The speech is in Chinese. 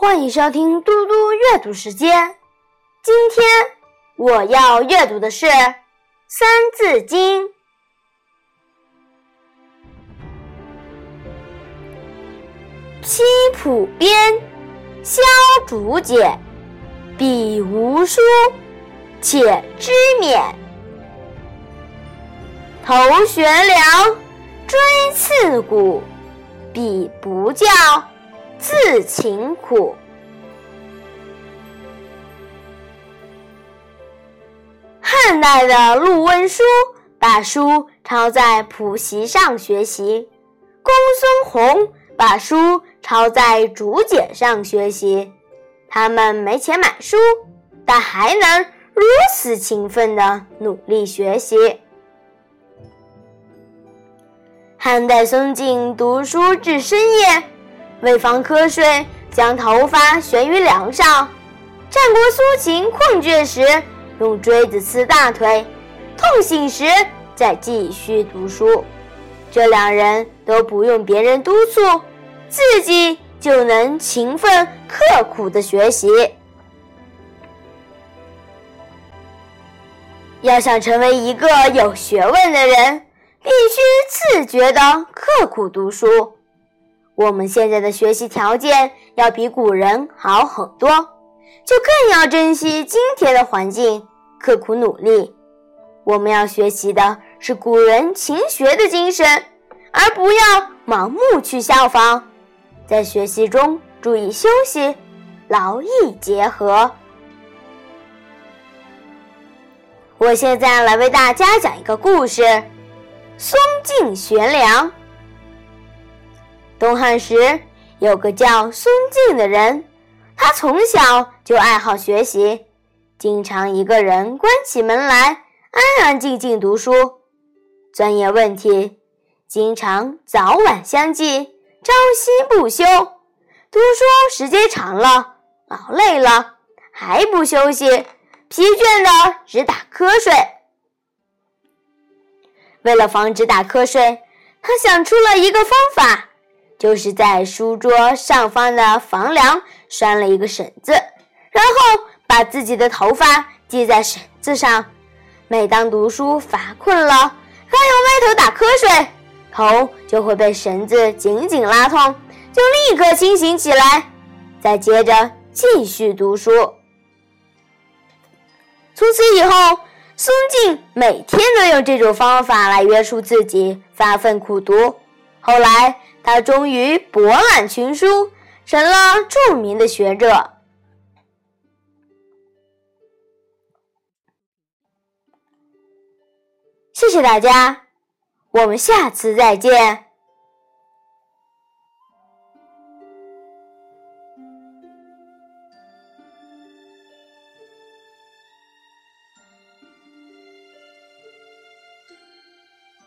欢迎收听嘟嘟阅读时间。今天我要阅读的是《三字经》。七浦边，萧竹简，笔无书，且知勉。头悬梁，锥刺股，彼不教。自勤苦。汉代的陆温书把书抄在谱席上学习，公孙弘把书抄在竹简上学习。他们没钱买书，但还能如此勤奋的努力学习。汉代松静读书至深夜。为防瞌睡，将头发悬于梁上。战国苏秦困倦时，用锥子刺大腿；痛醒时，再继续读书。这两人都不用别人督促，自己就能勤奋刻苦的学习。要想成为一个有学问的人，必须自觉的刻苦读书。我们现在的学习条件要比古人好很多，就更要珍惜今天的环境，刻苦努力。我们要学习的是古人勤学的精神，而不要盲目去效仿。在学习中注意休息，劳逸结合。我现在来为大家讲一个故事：松径悬梁。东汉时，有个叫孙敬的人，他从小就爱好学习，经常一个人关起门来，安安静静读书，钻研问题，经常早晚相继，朝夕不休。读书时间长了，劳累了，还不休息，疲倦的直打瞌睡。为了防止打瞌睡，他想出了一个方法。就是在书桌上方的房梁拴了一个绳子，然后把自己的头发系在绳子上。每当读书乏困了，刚要歪头打瞌睡，头就会被绳子紧紧拉痛，就立刻清醒起来，再接着继续读书。从此以后，松静每天都用这种方法来约束自己，发奋苦读。后来，他终于博览群书，成了著名的学者。谢谢大家，我们下次再见。